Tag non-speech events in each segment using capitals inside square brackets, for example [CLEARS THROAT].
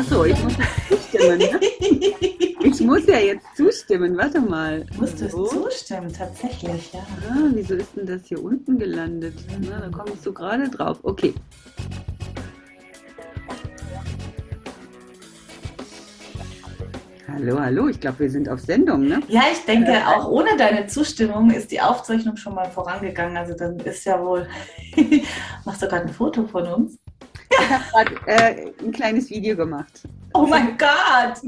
Achso, ich muss zustimmen. Ne? [LAUGHS] Ich muss ja jetzt zustimmen. Warte mal. Musst du so. zustimmen, tatsächlich, ja. Ah, wieso ist denn das hier unten gelandet? Na, da ich so gerade drauf. Okay. Hallo, hallo, ich glaube, wir sind auf Sendung, ne? Ja, ich denke, auch ohne deine Zustimmung ist die Aufzeichnung schon mal vorangegangen. Also dann ist ja wohl. [LAUGHS] Machst du gerade ein Foto von uns? Ich habe gerade äh, ein kleines Video gemacht. Oh mein Gott!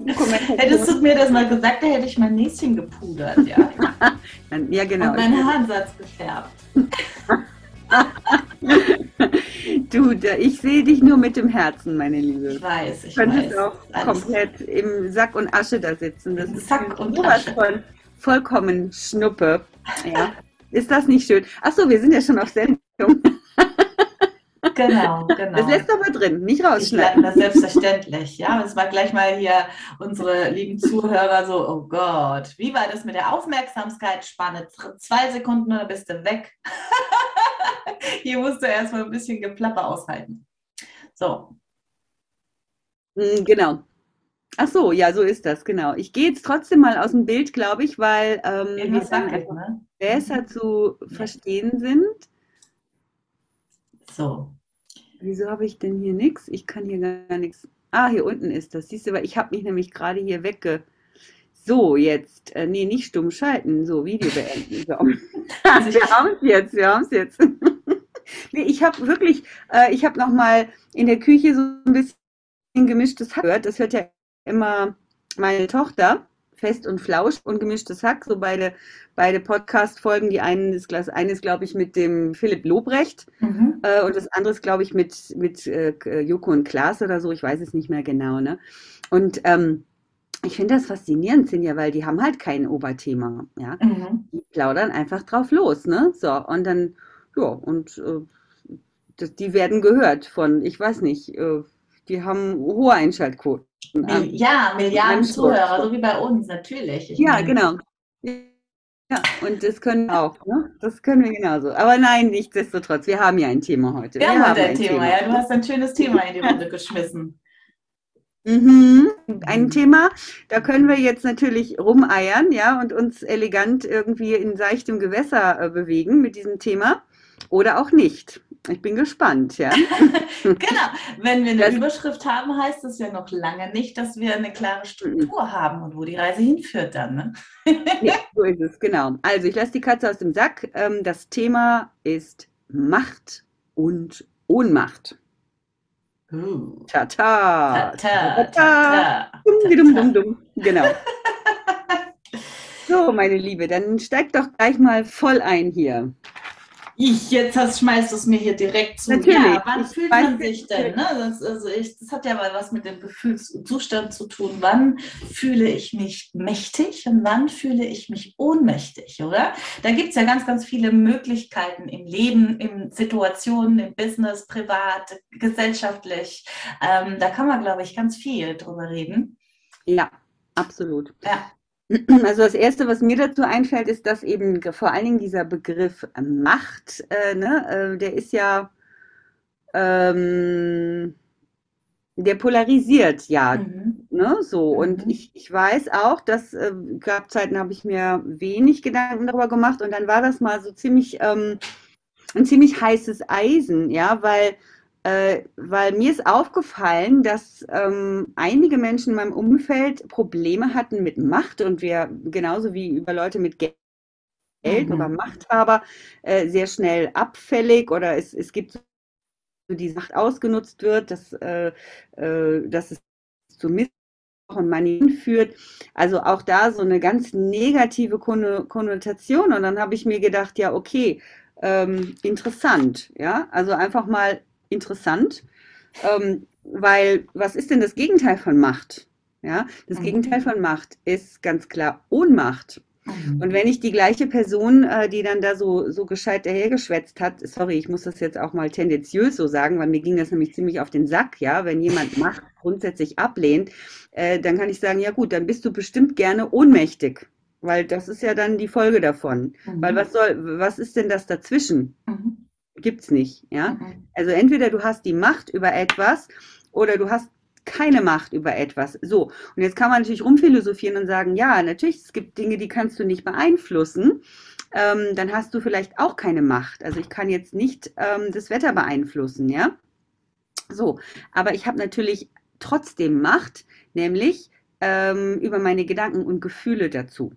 Hättest du mir das mal gesagt, da hätte ich mein Näschen gepudert, ja. [LAUGHS] ja, genau. Und meinen Haaransatz gefärbt. [LAUGHS] du, ich sehe dich nur mit dem Herzen, meine Liebe. Ich weiß, ich du könntest weiß. auch Alles. komplett im Sack und Asche da sitzen. Das Im ist Sack und Asche. Von vollkommen Schnuppe. Ja. ist das nicht schön? Achso, wir sind ja schon auf Sendung. [LAUGHS] Genau, [LAUGHS] genau. Das lässt aber drin, nicht Ich rausschneiden. das selbstverständlich. Ja, es war gleich mal hier unsere lieben Zuhörer so, oh Gott, wie war das mit der Aufmerksamkeitsspanne? Zwei Sekunden und dann bist du weg. [LAUGHS] hier musst du erstmal ein bisschen Geplapper aushalten. So. Mm, Genau. Ach so, ja, so ist das, genau. Ich gehe jetzt trotzdem mal aus dem Bild, glaube ich, weil ähm, wir dann wackelt, einfach ne? besser zu verstehen sind. So. Wieso habe ich denn hier nichts? Ich kann hier gar nichts. Ah, hier unten ist das. Siehst du, weil ich habe mich nämlich gerade hier wegge. So, jetzt. Äh, nee, nicht stumm schalten. So, Video beenden. So. [LAUGHS] [LAUGHS] wir haben es jetzt, wir haben es jetzt. [LAUGHS] nee, ich habe wirklich, äh, ich habe nochmal in der Küche so ein bisschen gemischtes gehört. Das hört ja immer meine Tochter. Fest und Flausch und gemischtes Hack, so beide, beide Podcast-Folgen. Die einen ist, eine ist, glaube ich, mit dem Philipp Lobrecht Mhm. äh, und das andere ist, glaube ich, mit, mit äh, Joko und Klaas oder so. Ich weiß es nicht mehr genau. Ne? Und ähm, ich finde das faszinierend, Sinja, weil die haben halt kein Oberthema. Ja? Mhm. Die plaudern einfach drauf los. Ne? So, und dann, ja, und äh, das, die werden gehört von, ich weiß nicht, äh, die haben hohe Einschaltquoten. Mil ja, Milliarden Zuhörer, so wie bei uns, natürlich. Ich Ja, meine, genau. Ja, und das können wir auch, ne? Das können wir genauso. Aber nein, nichtsdestotrotz, wir haben ja ein Thema heute. Wir haben heute ein Thema, ja. Du hast ein schönes Thema in die Runde geschmissen. Mhm. Ein Thema, da können wir jetzt natürlich rumeiern, ja, und uns elegant irgendwie in seichtem Gewässer äh, bewegen mit diesem Thema oder auch nicht. Ich bin gespannt, ja. [LAUGHS] Genau. Wenn wir eine Das- Überschrift haben, heißt das ja noch lange nicht, dass wir eine klare Struktur haben und wo die Reise hinführt dann. Ne? [LAUGHS] Ja, so ist es, genau. Also ich lasse die Katze aus dem Sack. Ähm, das Thema ist Macht und Ohnmacht. Uh. Tata. Ta, ta, ta, ta, Dumm, dumm, ta, dumm, dumm. Genau. [LAUGHS] So, meine Liebe, dann steig doch gleich mal voll ein hier. Ich, jetzt hast, schmeißt du es mir hier direkt zu. Natürlich. Ja, wann Ich fühlt man sich denn? Ne? Das, also ich, das hat ja mal was mit dem Gefühlszustand zu tun. Wann fühle ich mich mächtig und wann fühle ich mich ohnmächtig, oder? Da gibt es ja ganz, ganz viele Möglichkeiten im Leben, in Situationen, im Business, privat, gesellschaftlich. Ähm, da kann man, glaube ich, ganz viel drüber reden. Ja, absolut. Ja. [CLEARS THROAT] Also das Erste, was mir dazu einfällt, ist, dass eben vor allen Dingen dieser Begriff Macht, äh, ne, äh, der ist ja, ähm, der polarisiert ja, Mhm. ne, so. Und Mhm. ich, ich weiß auch, dass äh, gab Zeiten, habe ich mir wenig Gedanken darüber gemacht und dann war das mal so ziemlich ähm, ein ziemlich heißes Eisen, ja, weil äh, weil mir ist aufgefallen, dass ähm, einige Menschen in meinem Umfeld Probleme hatten mit Macht und wir genauso wie über Leute mit Geld mhm. oder Machthaber äh, sehr schnell abfällig oder es, es gibt so die Macht ausgenutzt wird, dass, äh, äh, dass es zu Missbrauch und Manieren führt. Also auch da so eine ganz negative Konnotation. Und dann habe ich mir gedacht, ja, okay, ähm, interessant, ja, also einfach mal interessant, ähm, weil was ist denn das Gegenteil von Macht? Ja, das mhm. Gegenteil von Macht ist ganz klar Ohnmacht. Mhm. Und wenn ich die gleiche Person, äh, die dann da so, so gescheit dahergeschwätzt hat, sorry, ich muss das jetzt auch mal tendenziös so sagen, weil mir ging das nämlich ziemlich auf den Sack, ja, wenn jemand [LAUGHS] Macht grundsätzlich ablehnt, äh, dann kann ich sagen, ja gut, dann bist du bestimmt gerne ohnmächtig, weil das ist ja dann die Folge davon. Mhm. Weil was soll, was ist denn das dazwischen? Mhm. Gibt's nicht, ja. Mhm. Also entweder du hast die Macht über etwas oder du hast keine Macht über etwas. So, und jetzt kann man natürlich rumphilosophieren und sagen, ja, natürlich, es gibt Dinge, die kannst du nicht beeinflussen. Ähm, dann hast du vielleicht auch keine Macht. Also ich kann jetzt nicht ähm, das Wetter beeinflussen, ja. So, aber ich habe natürlich trotzdem Macht, nämlich ähm, über meine Gedanken und Gefühle dazu.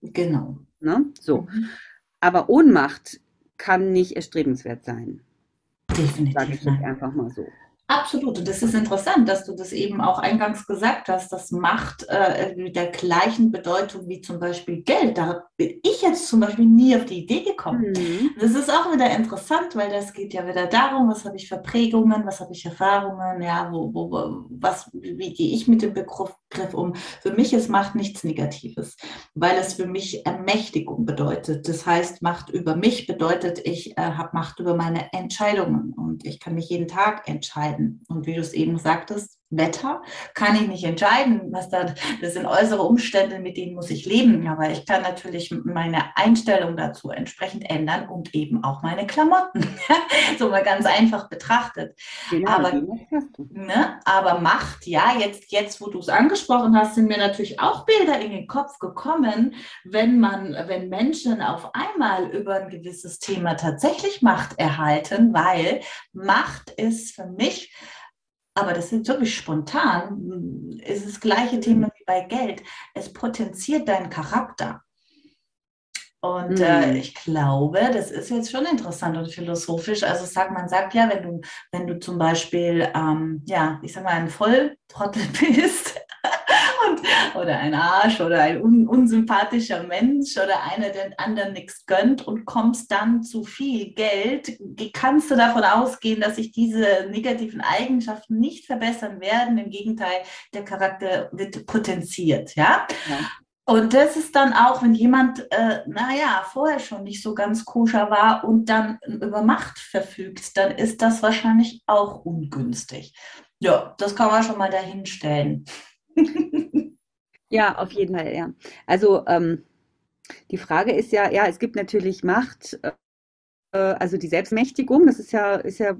Genau. Ne? So. Mhm. Aber Ohnmacht kann nicht erstrebenswert sein. Definitiv. Sage ich jetzt einfach mal so. Absolut. Und das ist interessant, dass du das eben auch eingangs gesagt hast, dass Macht äh, mit der gleichen Bedeutung wie zum Beispiel Geld. Da bin ich jetzt zum Beispiel nie auf die Idee gekommen. Mhm. Das ist auch wieder interessant, weil das geht ja wieder darum, was habe ich für Prägungen, was habe ich Erfahrungen, ja, wo, wo, was, wie gehe ich mit dem Begriff um. Für mich ist Macht nichts Negatives, weil es für mich Ermächtigung bedeutet. Das heißt, Macht über mich bedeutet, ich äh, habe Macht über meine Entscheidungen und ich kann mich jeden Tag entscheiden. Und wie du es eben sagtest, Wetter kann ich nicht entscheiden, was da, das sind äußere Umstände, mit denen muss ich leben. Aber ich kann natürlich meine Einstellung dazu entsprechend ändern und eben auch meine Klamotten. [LAUGHS] so mal ganz einfach betrachtet. Genau, aber, ne, aber Macht, ja, jetzt, jetzt, wo du es angesprochen hast, sind mir natürlich auch Bilder in den Kopf gekommen, wenn man, wenn Menschen auf einmal über ein gewisses Thema tatsächlich Macht erhalten, weil Macht ist für mich aber das ist wirklich spontan, ist das gleiche Thema wie bei Geld. Es potenziert deinen Charakter. Und äh, mhm. äh, ich glaube, das ist jetzt schon interessant und philosophisch. Also sag, man sagt ja, wenn du, wenn du zum Beispiel, ähm, ja, ich sag mal, ein Volltrottel [LAUGHS] bist, oder ein Arsch oder ein un, unsympathischer Mensch oder einer, der anderen nichts gönnt und kommst dann zu viel Geld, kannst du davon ausgehen, dass sich diese negativen Eigenschaften nicht verbessern werden. Im Gegenteil, der Charakter wird potenziert. Ja? ja. Und das ist dann auch, wenn jemand, äh, naja, vorher schon nicht so ganz koscher war und dann über Macht verfügt, dann ist das wahrscheinlich auch ungünstig. Ja, das kann man schon mal dahinstellen. [LAUGHS] Ja, auf jeden Fall, ja. Also ähm, die Frage ist ja, ja, es gibt natürlich Macht, äh, also die Selbstmächtigung, das ist ja, ist ja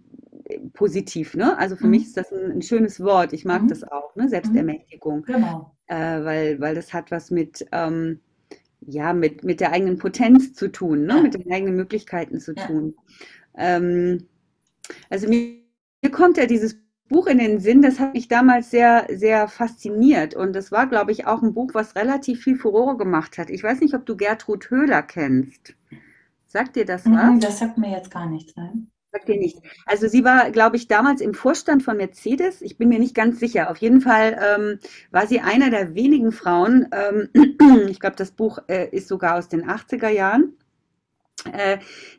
positiv, ne? Also für mhm. mich ist das ein, ein, schönes Wort. Ich mag mhm. das auch, ne? Selbstermächtigung. Genau. Äh, weil, weil das hat was mit, ähm, ja, mit, mit der eigenen Potenz zu tun, ne? Ja. Mit den eigenen Möglichkeiten zu ja. tun. Ähm, also mir, mir kommt ja dieses Buch in den Sinn, das hat mich damals sehr, sehr fasziniert. Und das war, glaube ich, auch ein Buch, was relativ viel Furore gemacht hat. Ich weiß nicht, ob du Gertrud Höhler kennst. Sagt dir das was? Das sagt mir jetzt gar nichts, nein. Sagt dir nicht. Also sie war, glaube ich, damals im Vorstand von Mercedes. Ich bin mir nicht ganz sicher. Auf jeden Fall ähm, war sie einer der wenigen Frauen. Ähm, [CLEARS THROAT] ich glaube, das Buch äh, ist sogar aus den 80er Jahren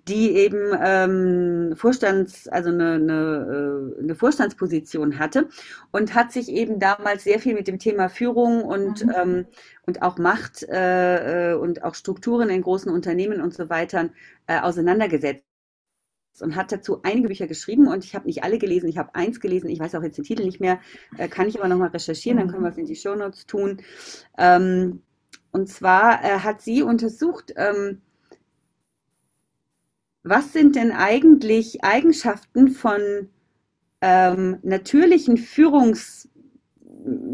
die eben ähm, Vorstands, also eine, eine, äh, eine, Vorstandsposition hatte und hat sich eben damals sehr viel mit dem Thema Führung und, mhm. ähm, und auch Macht äh, äh, und auch Strukturen in großen Unternehmen und so weiter äh, auseinandergesetzt und hat dazu einige Bücher geschrieben und ich habe nicht alle gelesen, ich habe eins gelesen, ich weiß auch jetzt den Titel nicht mehr, äh, kann ich aber nochmal recherchieren, dann können wir es in die Shownotes tun. Ähm, und zwar hat sie untersucht, ähm, was sind denn eigentlich Eigenschaften von ähm, natürlichen Führungspersonen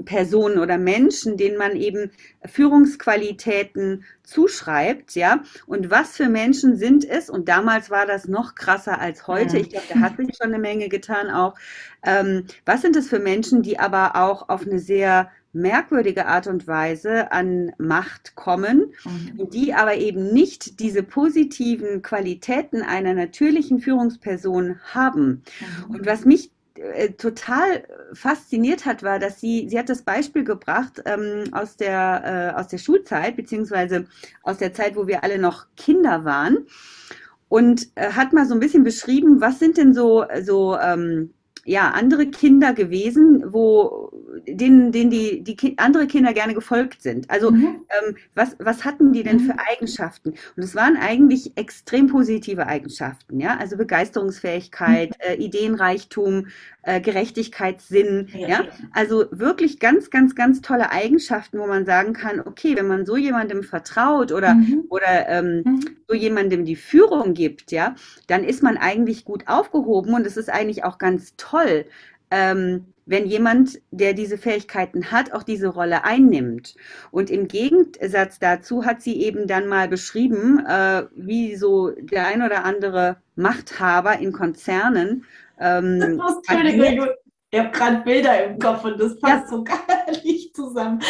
Personen oder Menschen, denen man eben Führungsqualitäten zuschreibt, ja. Und was für Menschen sind es? Und damals war das noch krasser als heute. Ich glaube, da hat sich schon eine Menge getan auch. Ähm, was sind es für Menschen, die aber auch auf eine sehr merkwürdige Art und Weise an Macht kommen, mhm. die aber eben nicht diese positiven Qualitäten einer natürlichen Führungsperson haben. Mhm. Und was mich äh, total fasziniert hat, war, dass sie, sie hat das Beispiel gebracht ähm, aus, der, äh, aus der Schulzeit, beziehungsweise aus der Zeit, wo wir alle noch Kinder waren und äh, hat mal so ein bisschen beschrieben, was sind denn so, so ähm, ja, andere Kinder gewesen, wo denen, denen die, die kind, andere Kinder gerne gefolgt sind. Also mhm. ähm, was, was hatten die denn mhm. für Eigenschaften? Und es waren eigentlich extrem positive Eigenschaften, ja, also Begeisterungsfähigkeit, mhm. äh, Ideenreichtum, äh, Gerechtigkeitssinn, ja. ja, also wirklich ganz, ganz, ganz tolle Eigenschaften, wo man sagen kann, okay, wenn man so jemandem vertraut oder mhm. oder ähm, mhm. so jemandem die Führung gibt, ja, dann ist man eigentlich gut aufgehoben und es ist eigentlich auch ganz toll. Ähm, wenn jemand, der diese Fähigkeiten hat, auch diese Rolle einnimmt. Und im Gegensatz dazu hat sie eben dann mal beschrieben, äh, wie so der ein oder andere Machthaber in Konzernen. Ähm, Entschuldigung, ich habe gerade Bilder im Kopf und das passt ja. so gar [LAUGHS] nicht zusammen.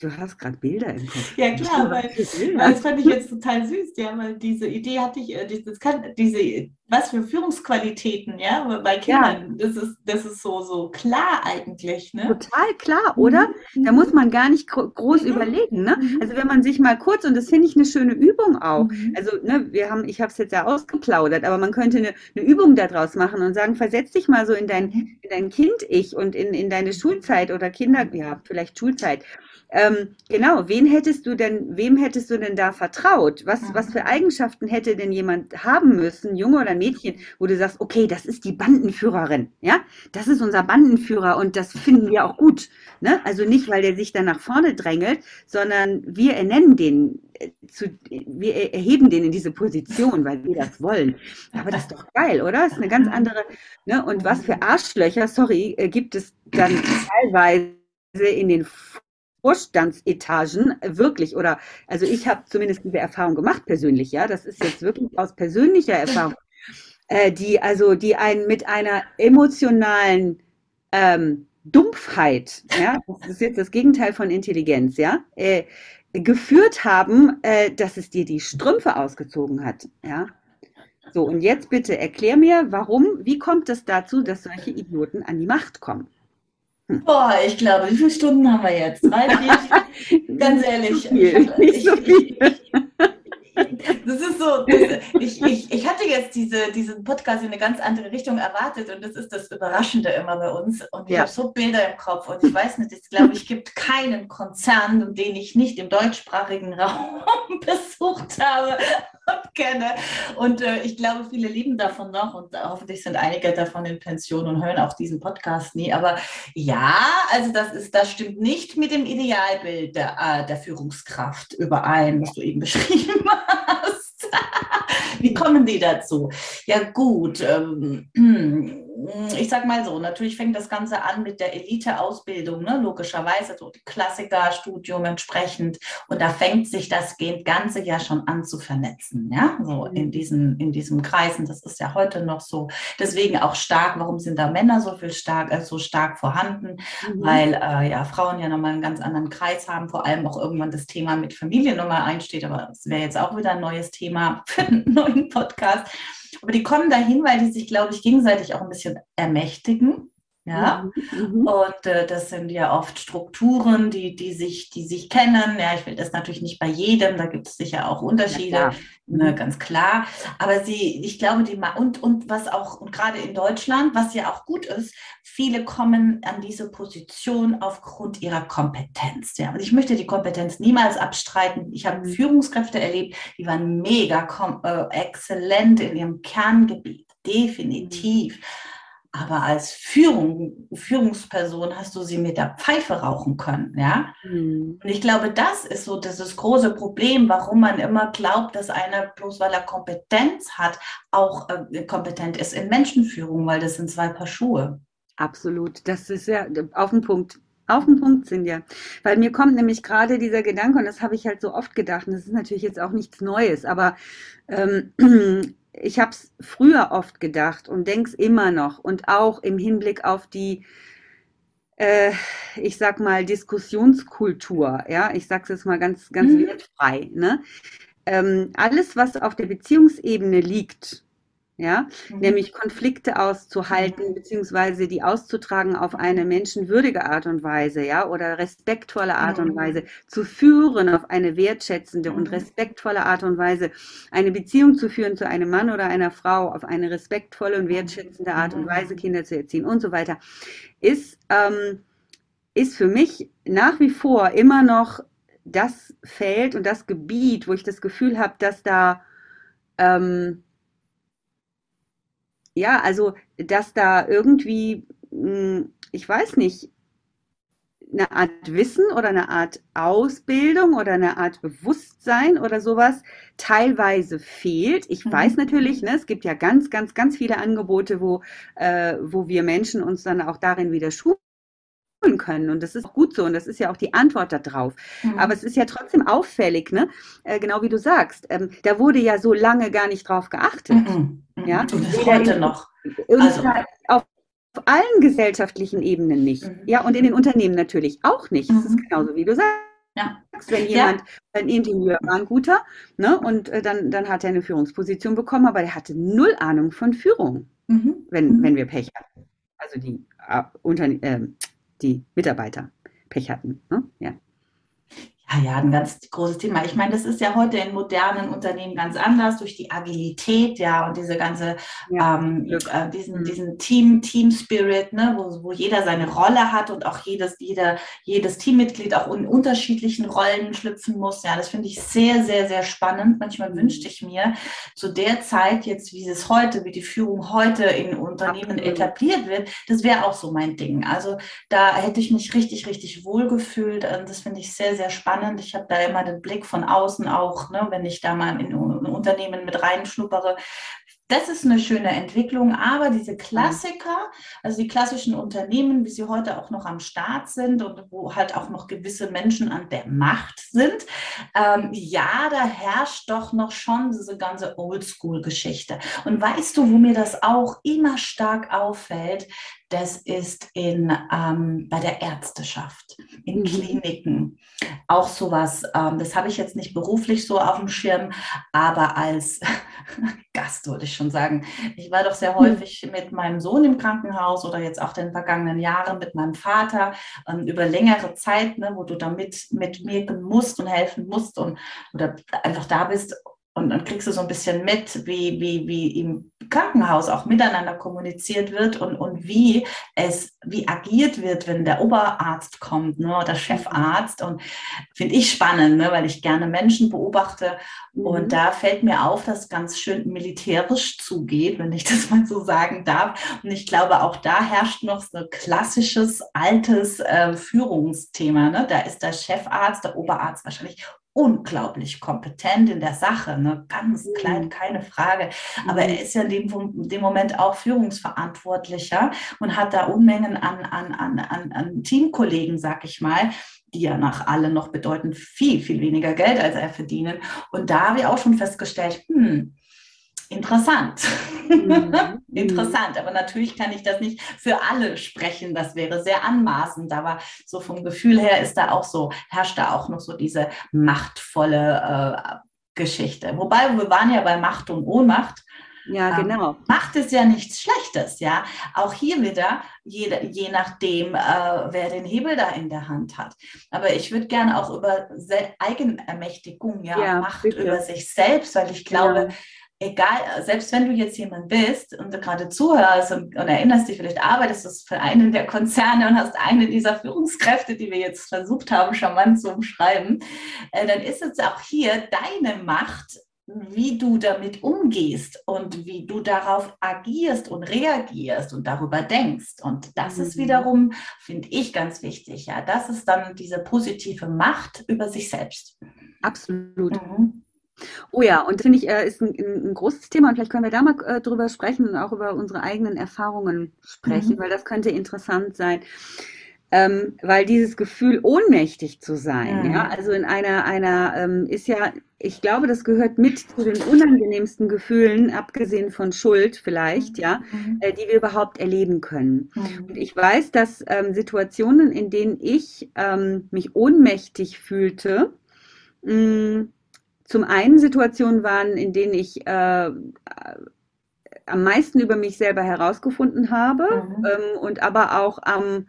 Du hast gerade Bilder im Kopf. Ja klar, weil, weil, das fand ich jetzt total süß, ja, weil diese Idee hatte ich, äh, das kann, diese, was für Führungsqualitäten, ja, bei Kindern, ja. das ist, das ist so, so klar eigentlich, ne? Total klar, oder? Mhm. Da muss man gar nicht groß mhm. überlegen, ne? Mhm. Also wenn man sich mal kurz, und das finde ich eine schöne Übung auch, mhm. also, ne, wir haben, ich habe es jetzt ja ausgeplaudert, aber man könnte eine, eine Übung daraus machen und sagen, versetz dich mal so in dein, in dein Kind-Ich und in, in deine Schulzeit oder Kinder, ja, vielleicht Schulzeit ähm, genau, wen hättest du denn, wem hättest du denn da vertraut? Was, mhm. was für Eigenschaften hätte denn jemand haben müssen, Junge oder Mädchen, wo du sagst, okay, das ist die Bandenführerin, ja? Das ist unser Bandenführer und das finden wir auch gut. Ne? Also nicht, weil der sich da nach vorne drängelt, sondern wir ernennen den äh, zu, wir erheben den in diese Position, weil wir das wollen. Aber das ist doch geil, oder? Das ist eine ganz andere, ne? Und was für Arschlöcher, sorry, äh, gibt es dann teilweise in den Vorstandsetagen wirklich oder also ich habe zumindest diese Erfahrung gemacht persönlich, ja, das ist jetzt wirklich aus persönlicher Erfahrung, äh, die also die einen mit einer emotionalen ähm, Dumpfheit, ja, das ist jetzt das Gegenteil von Intelligenz, ja, äh, geführt haben, äh, dass es dir die Strümpfe ausgezogen hat, ja. So, und jetzt bitte erklär mir, warum, wie kommt es dazu, dass solche Idioten an die Macht kommen? Boah, ich glaube, wie viele Stunden haben wir jetzt? Drei, vier? [LAUGHS] Ganz ehrlich. Viel, nicht so viel. Das ist so, das, ich, ich, ich hatte jetzt diese, diesen Podcast in eine ganz andere Richtung erwartet und das ist das Überraschende immer bei uns. Und ich ja. habe so Bilder im Kopf und ich weiß nicht, ich glaube, ich gibt keinen Konzern, den ich nicht im deutschsprachigen Raum [LAUGHS] besucht habe und kenne. Und äh, ich glaube, viele lieben davon noch und hoffentlich sind einige davon in Pension und hören auch diesen Podcast nie. Aber ja, also das ist, das stimmt nicht mit dem Idealbild der, äh, der Führungskraft überein, was du eben [LAUGHS] beschrieben hast. Wie kommen die dazu? Ja gut, ähm, ich sag mal so, natürlich fängt das Ganze an mit der Elite-Ausbildung, ne? logischerweise, so die Klassikerstudium entsprechend. Und da fängt sich das Ganze ja schon an zu vernetzen, ja, so in diesen, in diesem Kreisen. Das ist ja heute noch so. Deswegen auch stark, warum sind da Männer so viel stark, äh, so stark vorhanden? Mhm. Weil äh, ja Frauen ja nochmal einen ganz anderen Kreis haben, vor allem auch irgendwann das Thema mit Familie nochmal einsteht. Aber das wäre jetzt auch wieder ein neues Thema für einen [LAUGHS] neuen Podcast. Aber die kommen dahin, weil die sich, glaube ich, gegenseitig auch ein bisschen ermächtigen. Ja, mhm. mhm. und äh, das sind ja oft Strukturen, die, die, sich, die sich kennen. Ja, ich will das natürlich nicht bei jedem, da gibt es sicher auch Unterschiede, ja, ne, mhm. ganz klar. Aber sie, ich glaube, die und, und was auch, und gerade in Deutschland, was ja auch gut ist, viele kommen an diese Position aufgrund ihrer Kompetenz. Ja, und ich möchte die Kompetenz niemals abstreiten. Ich habe mhm. Führungskräfte erlebt, die waren mega äh, exzellent in ihrem Kerngebiet, definitiv. Mhm aber als Führung, Führungsperson hast du sie mit der Pfeife rauchen können, ja. Mhm. Und ich glaube, das ist so das, das große Problem, warum man immer glaubt, dass einer bloß weil er Kompetenz hat, auch äh, kompetent ist in Menschenführung, weil das sind zwei Paar Schuhe. Absolut, das ist ja auf den Punkt Auf den Punkt sind ja. Weil mir kommt nämlich gerade dieser Gedanke, und das habe ich halt so oft gedacht, und das ist natürlich jetzt auch nichts Neues, aber ähm, [CLEARS THROAT] ich habe es früher oft gedacht und denke es immer noch und auch im Hinblick auf die, äh, ich sag mal, Diskussionskultur, ja, ich sage es jetzt mal ganz, ganz mhm. wertfrei, ne? Ähm, alles, was auf der Beziehungsebene liegt, ja, mhm. nämlich Konflikte auszuhalten, mhm. beziehungsweise die auszutragen auf eine menschenwürdige Art und Weise, ja, oder respektvolle Art mhm. und Weise, zu führen auf eine wertschätzende und mhm. respektvolle Art und Weise, eine Beziehung zu führen zu einem Mann oder einer Frau auf eine respektvolle und wertschätzende Art und Weise, mhm. Kinder zu erziehen und so weiter, ist, ähm, ist für mich nach wie vor immer noch das Feld und das Gebiet, wo ich das Gefühl habe, dass da ähm, ja, also, dass da irgendwie, hm, ich weiß nicht, eine Art Wissen oder eine Art Ausbildung oder eine Art Bewusstsein oder sowas teilweise fehlt. Ich mhm. weiß natürlich, ne, es gibt ja ganz, ganz, ganz viele Angebote, wo, äh, wo wir Menschen uns dann auch darin wieder schulen können. Und das ist gut so und das ist ja auch die Antwort darauf. Mhm. Aber es ist ja trotzdem auffällig, ne? Äh, genau wie du sagst. Ähm, da wurde ja so lange gar nicht drauf geachtet. Mhm. Mhm. Ja? Und das heute in, noch. Also. Auf, auf allen gesellschaftlichen Ebenen nicht. Mhm. Ja, und in den Unternehmen natürlich auch nicht. Das ist mhm. genauso wie du sagst. Ja. Wenn jemand, ja. ein Ingenieur war ein guter, ne, und äh, dann, dann hat er eine Führungsposition bekommen, aber er hatte null Ahnung von Führung, mhm. Wenn, mhm. wenn wir Pech hatten. Also die, äh, unter, äh, die Mitarbeiter Pech hatten. Ne? Ja. Ja, ja, ein ganz großes Thema. Ich meine, das ist ja heute in modernen Unternehmen ganz anders durch die Agilität, ja, und diese ganze, ja, ähm, äh, diesen, mhm. diesen Team, Team Spirit, ne, wo, wo jeder seine Rolle hat und auch jedes, jeder, jedes Teammitglied auch in unterschiedlichen Rollen schlüpfen muss. Ja, das finde ich sehr, sehr, sehr spannend. Manchmal mhm. wünschte ich mir, zu der Zeit jetzt, wie es heute, wie die Führung heute in Unternehmen Absolut. etabliert wird, das wäre auch so mein Ding. Also da hätte ich mich richtig, richtig wohl gefühlt. Und das finde ich sehr, sehr spannend spannend. Ich habe da immer den Blick von außen auch, ne, wenn ich da mal in ein Unternehmen mit reinschnuppere. Das ist eine schöne Entwicklung, aber diese Klassiker, also die klassischen Unternehmen, wie sie heute auch noch am Start sind und wo halt auch noch gewisse Menschen an der Macht sind, ähm, ja, da herrscht doch noch schon diese ganze Oldschool-Geschichte. Und weißt du, wo mir das auch immer stark auffällt? Das ist in, ähm, bei der Ärzteschaft, in mhm. Kliniken. Auch sowas, ähm, das habe ich jetzt nicht beruflich so auf dem Schirm, aber als [LAUGHS] Gast würde ich schon sagen. Ich war doch sehr hm. häufig mit meinem Sohn im Krankenhaus oder jetzt auch den vergangenen Jahren mit meinem Vater ähm, über längere Zeit, ne, wo du da mit, mit mir musst und helfen musst und oder einfach da bist und dann kriegst du so ein bisschen mit, wie, wie, wie im Krankenhaus auch miteinander kommuniziert wird und, und wie es, wie agiert wird, wenn der Oberarzt kommt, ne, oder Chefarzt. Und finde ich spannend, ne, weil ich gerne Menschen beobachte. Mhm. Und da fällt mir auf, dass ganz schön militärisch zugeht, wenn ich [LAUGHS] das mal so sagen darf. Und ich glaube, auch da herrscht noch so ein klassisches, altes äh, Führungsthema. Ne? Da ist der Chefarzt, der Oberarzt wahrscheinlich unglaublich kompetent in der Sache, ne? ganz mhm. klein, keine Frage. Aber er mhm. ist ja in dem, dem Moment auch Führungsverantwortlicher und hat da Unmengen an, an, an, an, an Teamkollegen, sag ich mal, die ja nach allen noch bedeutend viel, viel weniger Geld als er verdienen. Und da habe ich auch schon festgestellt, hm, Interessant. Mhm. [LAUGHS] Interessant. Aber natürlich kann ich das nicht für alle sprechen. Das wäre sehr anmaßend. Aber so vom Gefühl her ist da auch so, herrscht da auch noch so diese machtvolle äh, Geschichte. Wobei wir waren ja bei Macht und Ohnmacht. Ja, ähm, genau. Ähm, Macht ist ja nichts Schlechtes, ja. Auch hier wieder, je, je nachdem, äh, wer den Hebel da in der Hand hat. Aber ich würde gerne auch über Eigenermächtigung, ja, ja Macht bitte. über sich selbst, weil ich glaube, ja egal, selbst wenn du jetzt jemand bist und du gerade zuhörst und, und, erinnerst dich, vielleicht arbeitest du für einen der Konzerne und hast eine dieser Führungskräfte, die wir jetzt versucht haben, charmant zu umschreiben, äh, dann ist es auch hier deine Macht, wie du damit umgehst und wie du darauf agierst und reagierst und darüber denkst. Und das mhm. ist wiederum, finde ich, ganz wichtig. Ja, das ist dann diese positive Macht über sich selbst. Absolut. Mhm. Oh ja, und das finde ich, äh, ist ein, ein, großes Thema und vielleicht können wir da mal äh, drüber sprechen und auch über unsere eigenen Erfahrungen sprechen, mhm. weil das könnte interessant sein. ähm, weil dieses Gefühl, ohnmächtig zu sein, Mhm. ja, also in einer, einer, ähm, ist ja, ich glaube, das gehört mit zu den unangenehmsten Gefühlen, abgesehen von Schuld vielleicht, ja, Mhm. äh, die wir überhaupt erleben können. Mhm. Und ich weiß, dass ähm, Situationen, in denen ich ähm, mich ohnmächtig fühlte, mh, zum einen Situationen waren, in denen ich äh, am meisten über mich selber herausgefunden habe Mhm. ähm, und aber auch am,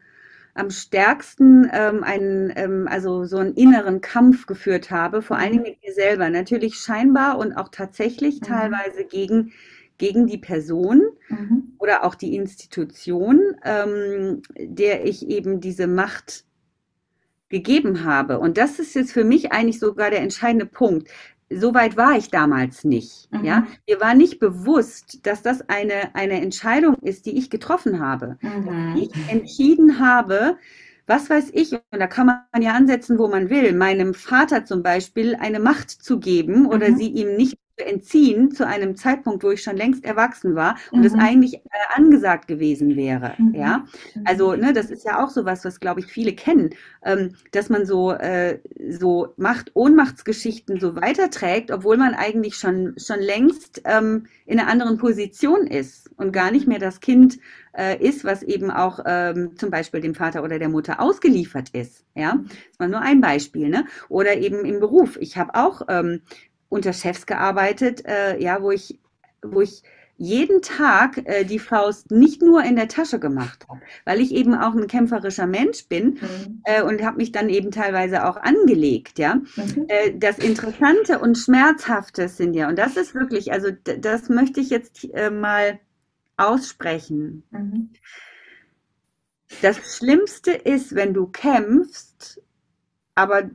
am stärksten ähm, einen, ähm, also so einen inneren Kampf geführt habe, vor allen Dingen mit mir selber. Natürlich scheinbar und auch tatsächlich Mhm. teilweise gegen, gegen die Person Mhm. oder auch die Institution, ähm, der ich eben diese Macht gegeben habe. Und das ist jetzt für mich eigentlich sogar der entscheidende Punkt. So weit war ich damals nicht. Mhm. Ja, mir war nicht bewusst, dass das eine, eine Entscheidung ist, die ich getroffen habe. Mhm. Ich entschieden habe, was weiß ich, und da kann man ja ansetzen, wo man will, meinem Vater zum Beispiel eine Macht zu geben oder Mhm. sie ihm nicht entziehen zu einem Zeitpunkt, wo ich schon längst erwachsen war und es Mhm. eigentlich äh, angesagt gewesen wäre. Mhm. Ja, also ne, das ist ja auch sowas, was glaube ich viele kennen, ähm, dass man so äh, so Macht Ohnmachtsgeschichten so weiterträgt, obwohl man eigentlich schon schon längst ähm, in einer anderen Position ist und gar nicht mehr das Kind äh, ist, was eben auch ähm, zum Beispiel dem Vater oder der Mutter ausgeliefert ist. Ja, das war nur ein Beispiel, ne? Oder eben im Beruf. Ich habe auch ähm, unter Chefs gearbeitet, äh, ja, wo ich, wo ich jeden Tag äh, die Faust nicht nur in der Tasche gemacht habe, weil ich eben auch ein kämpferischer Mensch bin Mhm. äh, und habe mich dann eben teilweise auch angelegt, ja. Mhm. Äh, das Interessante und Schmerzhafte sind ja, und das ist wirklich, also das möchte ich jetzt äh, mal aussprechen. Mhm. Das Schlimmste ist, wenn du kämpfst, aber,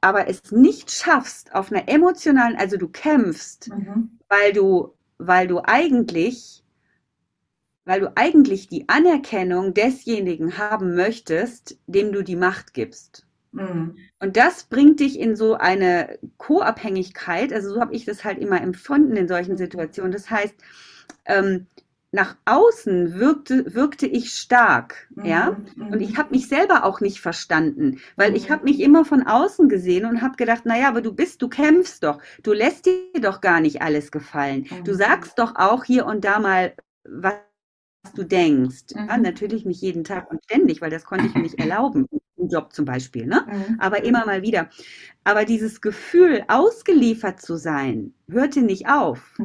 aber es nicht schaffst auf einer emotionalen, also du kämpfst, Mhm. weil du, weil du eigentlich, weil du eigentlich die Anerkennung desjenigen haben möchtest, dem du die Macht gibst. Mhm. Und das bringt dich in so eine Co-Abhängigkeit, also so habe ich das halt immer empfunden in solchen Situationen. Das heißt, ähm, nach außen wirkte, wirkte ich stark, ja. Mhm. Und ich habe mich selber auch nicht verstanden, weil ich Mhm. habe mich immer von außen gesehen und habe gedacht, naja, aber du bist, du kämpfst doch, du lässt dir doch gar nicht alles gefallen. Du Mhm. sagst doch auch hier und da mal, was du denkst. Ja, Mhm. natürlich nicht jeden Tag und ständig, weil das konnte ich mir nicht erlauben, im Job zum Beispiel, ne? Mhm. Aber immer mal wieder. Aber dieses Gefühl, ausgeliefert zu sein, hörte nicht auf.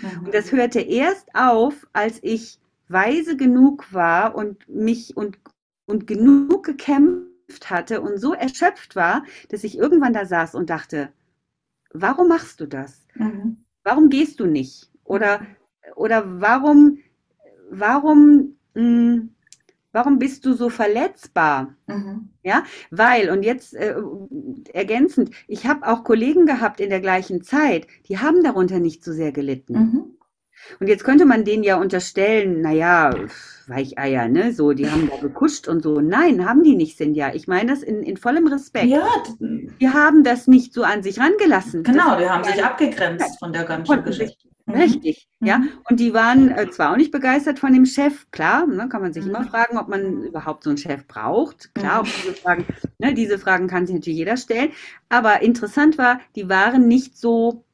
Mhm. Mhm. Und das hörte erst auf, als ich weise genug war und mich und, und genug gekämpft hatte und so erschöpft war, dass ich irgendwann da saß und dachte, warum machst du das? Mhm. Warum gehst du nicht? Oder, oder warum, warum, mh, warum bist du so verletzbar? Mhm. Weil, und jetzt äh, ergänzend, ich habe auch Kollegen gehabt in der gleichen Zeit, die haben darunter nicht so sehr gelitten. Mhm. Und jetzt könnte man denen ja unterstellen, naja, Weicheier, ne, so, die haben da gekuscht und so. Nein, haben die nicht, Sinja. Ich meine das in, in vollem Respekt. Ja, Die haben das nicht so an sich rangelassen. genau, die haben sich ja- abgegrenzt von der ganzen konnten sich Mhm. Richtig, ja. Mhm. Und die waren äh, zwar auch nicht begeistert von dem Chef, klar, ne, kann man sich Mhm. immer fragen, ob man überhaupt so einen Chef braucht. Klar, Mhm. diese Fragen, ne, diese Fragen kann sich natürlich jeder stellen. Aber interessant war, die waren nicht so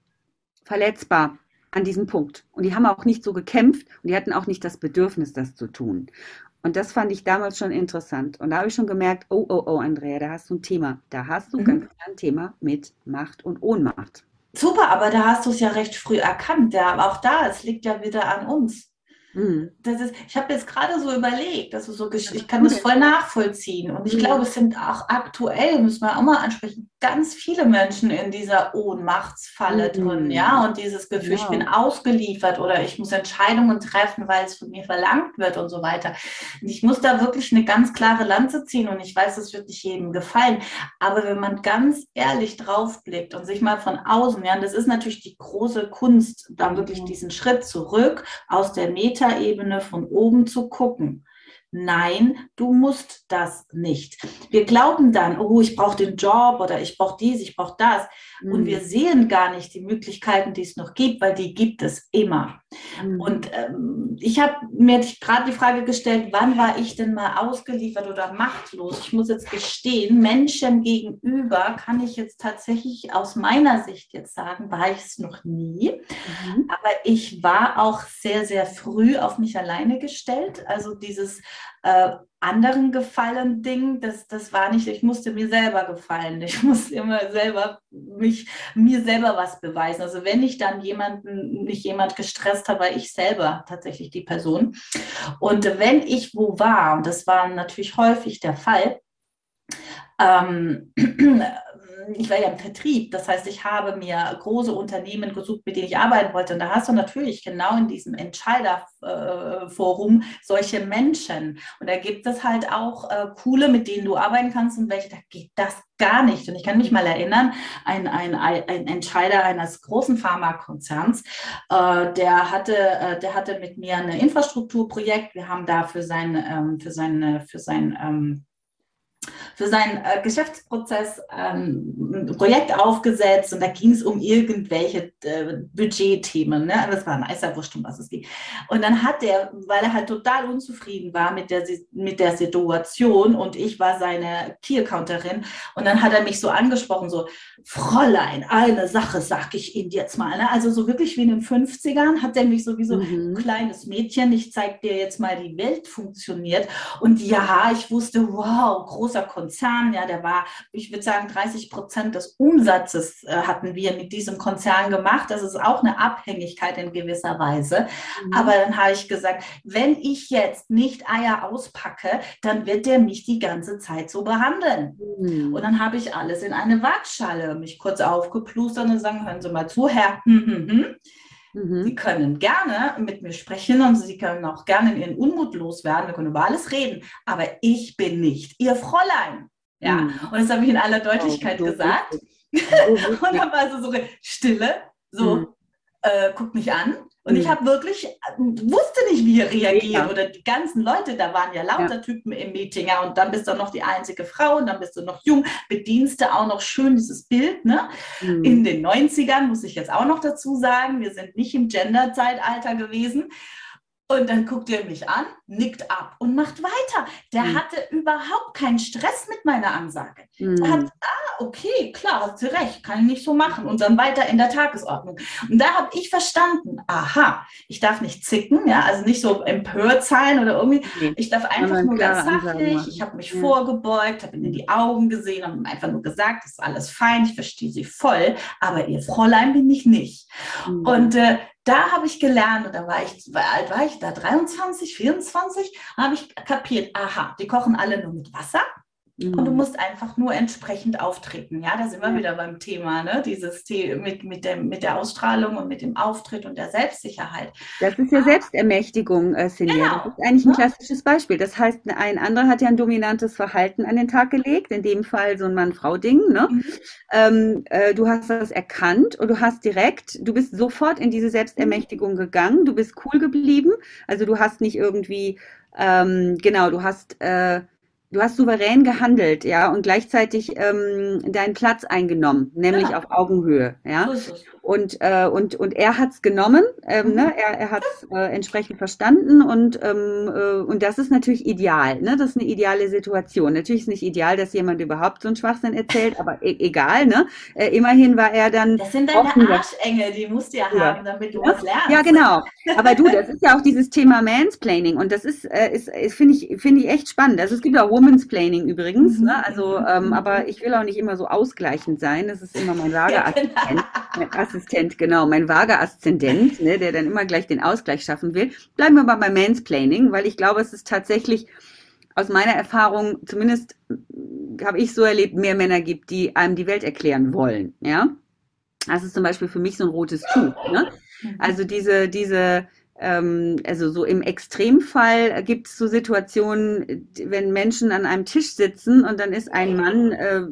verletzbar an diesem Punkt. Und die haben auch nicht so gekämpft und die hatten auch nicht das Bedürfnis, das zu tun. Und das fand ich damals schon interessant. Und da habe ich schon gemerkt, oh, oh, oh, Andrea, da hast du ein Thema. Da hast du Mhm. ganz klar ein Thema mit Macht und Ohnmacht. Super, aber da hast du es ja recht früh erkannt. Ja, aber auch da, es liegt ja wieder an uns. Mhm. Das ist, ich habe jetzt gerade so überlegt, dass du so, ich kann das voll nachvollziehen. Und ich Mhm. glaube, es sind auch aktuell, müssen wir auch mal ansprechen, ganz viele Menschen in dieser Ohnmachtsfalle Mhm. drin, ja. Und dieses Gefühl, ich Genau. bin ausgeliefert oder ich muss Entscheidungen treffen, weil es von mir verlangt wird und so weiter. Ich muss da wirklich eine ganz klare Lanze ziehen und ich weiß, das wird nicht jedem gefallen. Aber wenn man ganz ehrlich draufblickt und sich mal von außen, ja, und das ist natürlich die große Kunst, da wirklich Mhm. diesen Schritt zurück aus der Metaebene von oben zu gucken. Nein, du musst das nicht. Wir glauben dann, oh, ich brauche den Job oder ich brauche dies, ich brauche das. Und Mhm. wir sehen gar nicht die Möglichkeiten, die es noch gibt, weil die gibt es immer. Mhm. Und ähm, ich habe mir gerade die Frage gestellt, wann war ich denn mal ausgeliefert oder machtlos? Ich muss jetzt gestehen, Menschen gegenüber kann ich jetzt tatsächlich aus meiner Sicht jetzt sagen, war ich es noch nie. Mhm. Aber ich war auch sehr, sehr früh auf mich alleine gestellt. Also dieses äh, anderen gefallen Ding, das, das war nicht, ich musste mir selber gefallen. Ich [LAUGHS] musste immer selber mich, mir selber was beweisen. Also wenn ich dann jemanden, nicht jemand gestresst habe, war ich selber tatsächlich die Person. Und wenn ich wo war, und das war natürlich häufig der Fall, ähm, [CLEARS THROAT] ich war ja im Vertrieb, das heißt, ich habe mir große Unternehmen gesucht, mit denen ich arbeiten wollte. Und da hast du natürlich genau in diesem Entscheiderforum solche Menschen. Und da gibt es halt auch äh, coole, mit denen du arbeiten kannst und welche, da geht das gar nicht. Und ich kann mich mal erinnern, ein, ein, ein Entscheider eines großen Pharmakonzerns, äh, der, hatte, äh, der hatte mit mir ein Infrastrukturprojekt. Wir haben da für sein, ähm, für sein, für sein ähm, für seinen äh, Geschäftsprozess ähm, ein Projekt aufgesetzt und da ging es um irgendwelche äh, Budgetthemen. Ne? Das war ein Eiserwurst, um was es ging. Und dann hat er, weil er halt total unzufrieden war mit der, mit der Situation und ich war seine Key-Accounterin und dann hat er mich so angesprochen, so, Fräulein, eine Sache sag ich Ihnen jetzt mal. Ne? Also so wirklich wie in den 50ern hat er mich so wie so mhm. ein kleines Mädchen, ich zeig dir jetzt mal, die Welt funktioniert. Und ja, ich wusste, wow, großer Konzern, ja, der war, ich würde sagen, 30 Prozent des Umsatzes äh, hatten wir mit diesem Konzern gemacht. Das ist auch eine Abhängigkeit in gewisser Weise. Mhm. Aber dann habe ich gesagt, wenn ich jetzt nicht Eier auspacke, dann wird der mich die ganze Zeit so behandeln. Mhm. Und dann habe ich alles in eine Waagschale mich kurz aufgeplustert und sagen, hören Sie mal zu, Herr. Hm, hm, hm. Mhm. Sie können gerne mit mir sprechen und Sie können auch gerne in Ihren Unmut loswerden. Wir können über alles reden. Aber ich bin nicht Ihr Fräulein. Ja, mhm. und das habe ich in aller Deutlichkeit oh, gesagt. [LAUGHS] und dann war so, so Stille, so, mhm. äh, guck mich an. Und ich hm. habe wirklich, äh, wusste nicht, wie er reagiert. Ja. Oder die ganzen Leute, da waren ja lauter ja. Typen im Meeting. Ja, und dann bist du noch die einzige Frau und dann bist du noch jung, bedienst du auch noch schön dieses Bild. Ne? Mhm. In den 90ern, muss ich jetzt auch noch dazu sagen, wir sind nicht im Gender-Zeitalter gewesen. Und dann guckt er mich an, nickt ab und macht weiter. Der mhm. hatte überhaupt keinen Stress mit meiner Ansage. Mhm. Er hat, ah, okay, klar, hast du recht, kann ich nicht so machen. Und dann weiter in der Tagesordnung. Und da habe ich verstanden, aha, ich darf nicht zicken, ja, also nicht so empört sein oder irgendwie. Mhm. Ich darf einfach nur ganz sachlich, ich habe mich ja. vorgebeugt, habe ihn in die Augen gesehen und einfach nur gesagt, das ist alles fein, ich verstehe sie voll, aber ihr Fräulein bin ich nicht. Mhm. Und äh, da habe ich gelernt, und da war ich, wie alt war ich da? 23, 24, habe ich kapiert, aha, die kochen alle nur mit Wasser. Mhm. Und du mhm. musst einfach nur entsprechend auftreten. Ja, da sind wir ja. wieder beim Thema, ne? Dieses The mit, mit, dem, mit der Ausstrahlung und mit dem Auftritt und der Selbstsicherheit. Das ist ja ah. Selbstermächtigung, äh, Celia. Genau. Das ist eigentlich ein klassisches Beispiel. Das heißt, ein anderer hat ja ein dominantes Verhalten an den Tag gelegt, in dem Fall so ein Mann-Frau-Ding. Ne? Mhm. Ähm, äh, du hast das erkannt und du hast direkt, du bist sofort in diese Selbstermächtigung gegangen, du bist cool geblieben. Also du hast nicht irgendwie, ähm, genau, du hast äh, du hast souverän gehandelt, ja, und gleichzeitig ähm, deinen Platz eingenommen, nämlich ja. auf Augenhöhe, ja. So und, äh, und, und er hat es genommen, ähm, ne? Mhm. er, er hat es äh, entsprechend verstanden und, ähm, äh, und das ist natürlich ideal. Ne? Das ist eine ideale Situation. Natürlich ist nicht ideal, dass jemand überhaupt so einen Schwachsinn erzählt, aber e egal. Ne? Äh, immerhin war er dann. Das sind deine Arschengel, die musst du ja, ja. haben, damit du ja. was lernst. Ja, genau. Aber du, das ist ja auch dieses Thema Mansplaining und das ist, äh, ist, ist finde ich, finde ich echt spannend. Also es gibt auch Womansplaining übrigens, mhm. ne? also, ähm, aber ich will auch nicht immer so ausgleichend sein. Das ist immer mein Lagerarzt. [LAUGHS] Ja, genau. Assistent, genau, mein vager Aszendent, ne, der dann immer gleich den Ausgleich schaffen will. Bleiben wir mal bei Mansplaining, weil ich glaube, es ist tatsächlich aus meiner Erfahrung, zumindest habe ich so erlebt, mehr Männer gibt, die einem die Welt erklären wollen. Ja, das ist zum Beispiel für mich so ein rotes Tuch. Ne? Also diese, diese, ähm, also so im Extremfall gibt es so Situationen, wenn Menschen an einem Tisch sitzen und dann ist ein Mann äh,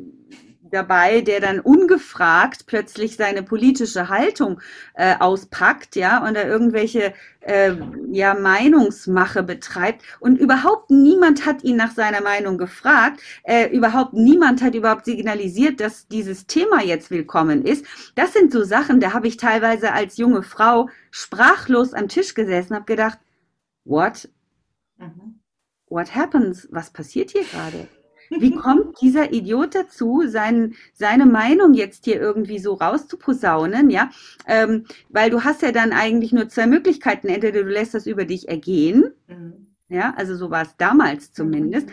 dabei, der dann ungefragt plötzlich seine politische Haltung äh, auspackt, ja, und da irgendwelche äh, ja, Meinungsmache betreibt. Und überhaupt niemand hat ihn nach seiner Meinung gefragt. Äh, überhaupt niemand hat überhaupt signalisiert, dass dieses Thema jetzt willkommen ist. Das sind so Sachen, da habe ich teilweise als junge Frau sprachlos am Tisch gesessen, habe gedacht, what? Mhm. What happens? Was passiert hier gerade? Wie kommt dieser Idiot dazu, sein, seine Meinung jetzt hier irgendwie so rauszuposaunen, ja? Ähm, weil du hast ja dann eigentlich nur zwei Möglichkeiten. Entweder du lässt das über dich ergehen, mhm. ja, also so war es damals zumindest,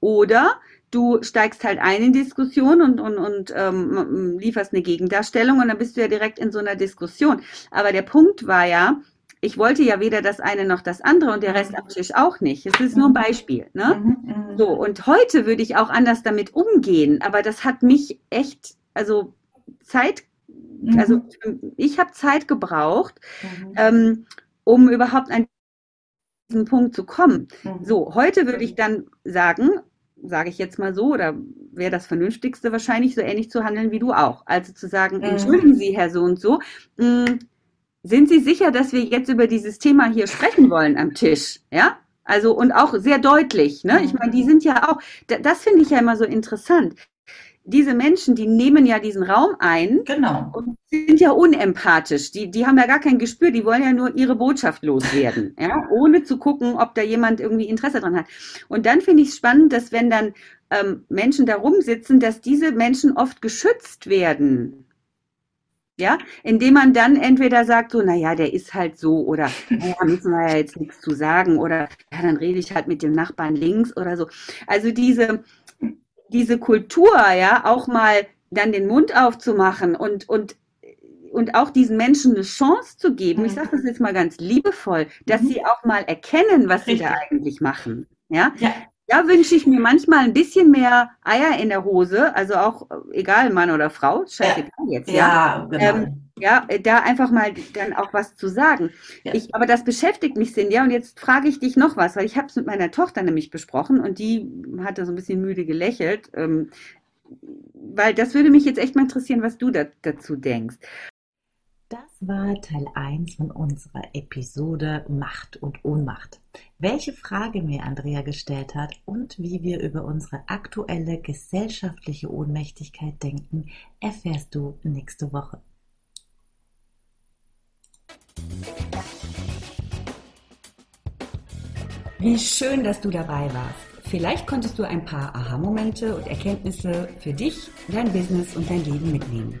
oder du steigst halt ein in Diskussion und, und, und ähm, lieferst eine Gegendarstellung und dann bist du ja direkt in so einer Diskussion. Aber der Punkt war ja, ich wollte ja weder das eine noch das andere und der Rest am Tisch auch nicht. Es ist nur ein mhm. Beispiel. Ne? Mhm, mhm. So, und heute würde ich auch anders damit umgehen, aber das hat mich echt, also Zeit, also ich habe Zeit gebraucht, ähm, um überhaupt an diesen Punkt zu kommen. So, heute würde ich dann sagen, sage ich jetzt mal so, oder wäre das Vernünftigste wahrscheinlich, so ähnlich zu handeln wie du auch. Also zu sagen, entschuldigen Sie, Herr so und so, mh, sind Sie sicher, dass wir jetzt über dieses Thema hier sprechen wollen am Tisch? Ja? Also, und auch sehr deutlich, ne? Ich meine, die sind ja auch, das finde ich ja immer so interessant. Diese Menschen, die nehmen ja diesen Raum ein genau. und sind ja unempathisch. Die, die haben ja gar kein Gespür, die wollen ja nur ihre Botschaft loswerden, ja? ohne zu gucken, ob da jemand irgendwie Interesse dran hat. Und dann finde ich es spannend, dass wenn dann ähm, Menschen da rumsitzen, dass diese Menschen oft geschützt werden ja, indem man dann entweder sagt so, naja, der ist halt so oder naja, müssen wir ja jetzt nichts zu sagen oder ja, dann rede ich halt mit dem Nachbarn links oder so. Also diese, diese Kultur, ja, auch mal dann den Mund aufzumachen und, und, und auch diesen Menschen eine Chance zu geben, ich sage das jetzt mal ganz liebevoll, dass mhm. sie auch mal erkennen, was Richtig. sie da eigentlich machen. Ja? ja, da wünsche ich mir manchmal ein bisschen mehr Eier in der Hose, also auch egal Mann oder Frau, scheißegal jetzt, ja. Ja, genau. Ähm, ja, da einfach mal dann auch was zu sagen. Ja. Ich, aber das beschäftigt mich, Cindy, und jetzt frage ich dich noch was, weil ich habe es mit meiner Tochter nämlich besprochen und die hatte so ein bisschen müde gelächelt, ähm, weil das würde mich jetzt echt mal interessieren, was du da, dazu denkst. Das war Teil 1 von unserer Episode Macht und Ohnmacht. Welche Frage mir Andrea gestellt hat und wie wir über unsere aktuelle gesellschaftliche Ohnmächtigkeit denken, erfährst du nächste Woche. Wie schön, dass du dabei warst. Vielleicht konntest du ein paar Aha-Momente und Erkenntnisse für dich, dein Business und dein Leben mitnehmen.